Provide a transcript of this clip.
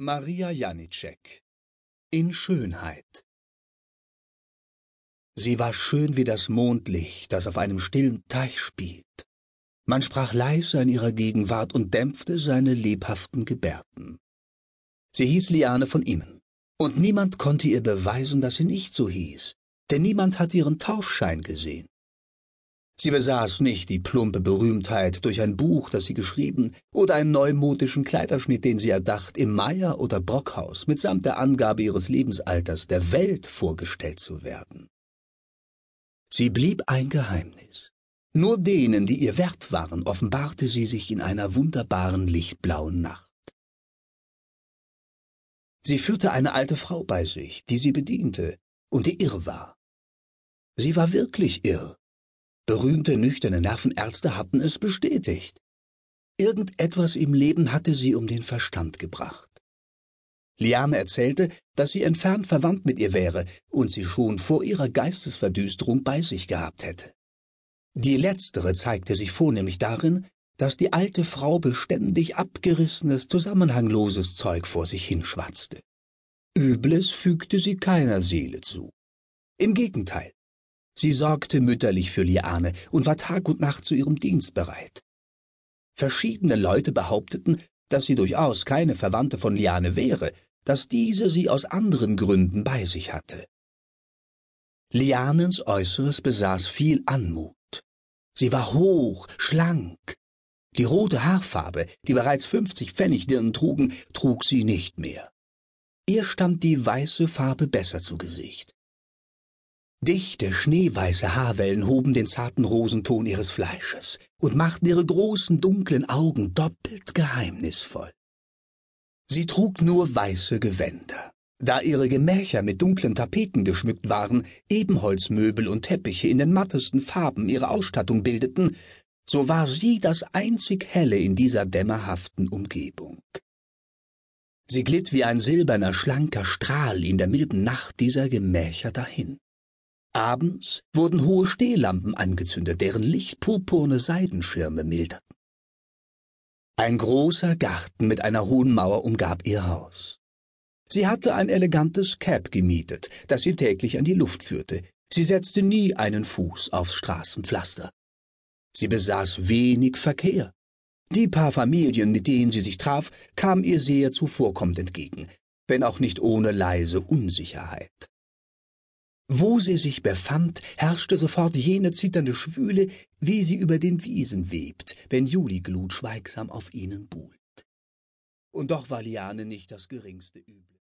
Maria Janicek In Schönheit Sie war schön wie das Mondlicht, das auf einem stillen Teich spielt. Man sprach leise an ihrer Gegenwart und dämpfte seine lebhaften Gebärden. Sie hieß Liane von Imen, und niemand konnte ihr beweisen, dass sie nicht so hieß, denn niemand hatte ihren Taufschein gesehen. Sie besaß nicht die plumpe Berühmtheit durch ein Buch, das sie geschrieben, oder einen neumodischen Kleiderschnitt, den sie erdacht, im Meier- oder Brockhaus mitsamt der Angabe ihres Lebensalters der Welt vorgestellt zu werden. Sie blieb ein Geheimnis. Nur denen, die ihr wert waren, offenbarte sie sich in einer wunderbaren lichtblauen Nacht. Sie führte eine alte Frau bei sich, die sie bediente und die irr war. Sie war wirklich irr, Berühmte, nüchterne Nervenärzte hatten es bestätigt. Irgendetwas im Leben hatte sie um den Verstand gebracht. Liane erzählte, dass sie entfernt verwandt mit ihr wäre und sie schon vor ihrer Geistesverdüsterung bei sich gehabt hätte. Die letztere zeigte sich vornehmlich darin, dass die alte Frau beständig abgerissenes, zusammenhangloses Zeug vor sich hinschwatzte. Übles fügte sie keiner Seele zu. Im Gegenteil, Sie sorgte mütterlich für Liane und war Tag und Nacht zu ihrem Dienst bereit. Verschiedene Leute behaupteten, dass sie durchaus keine Verwandte von Liane wäre, dass diese sie aus anderen Gründen bei sich hatte. Lianens Äußeres besaß viel Anmut. Sie war hoch, schlank. Die rote Haarfarbe, die bereits fünfzig Pfennigdirnen trugen, trug sie nicht mehr. Ihr stand die weiße Farbe besser zu Gesicht. Dichte, schneeweiße Haarwellen hoben den zarten Rosenton ihres Fleisches und machten ihre großen, dunklen Augen doppelt geheimnisvoll. Sie trug nur weiße Gewänder. Da ihre Gemächer mit dunklen Tapeten geschmückt waren, Ebenholzmöbel und Teppiche in den mattesten Farben ihre Ausstattung bildeten, so war sie das einzig Helle in dieser dämmerhaften Umgebung. Sie glitt wie ein silberner, schlanker Strahl in der milden Nacht dieser Gemächer dahin. Abends wurden hohe Stehlampen angezündet, deren Licht purpurne Seidenschirme milderten. Ein großer Garten mit einer hohen Mauer umgab ihr Haus. Sie hatte ein elegantes Cab gemietet, das sie täglich an die Luft führte. Sie setzte nie einen Fuß aufs Straßenpflaster. Sie besaß wenig Verkehr. Die paar Familien, mit denen sie sich traf, kamen ihr sehr zuvorkommend entgegen, wenn auch nicht ohne leise Unsicherheit. Wo sie sich befand, herrschte sofort jene zitternde Schwüle, wie sie über den Wiesen webt, wenn Juliglut schweigsam auf ihnen buhlt. Und doch war Liane nicht das geringste Übel.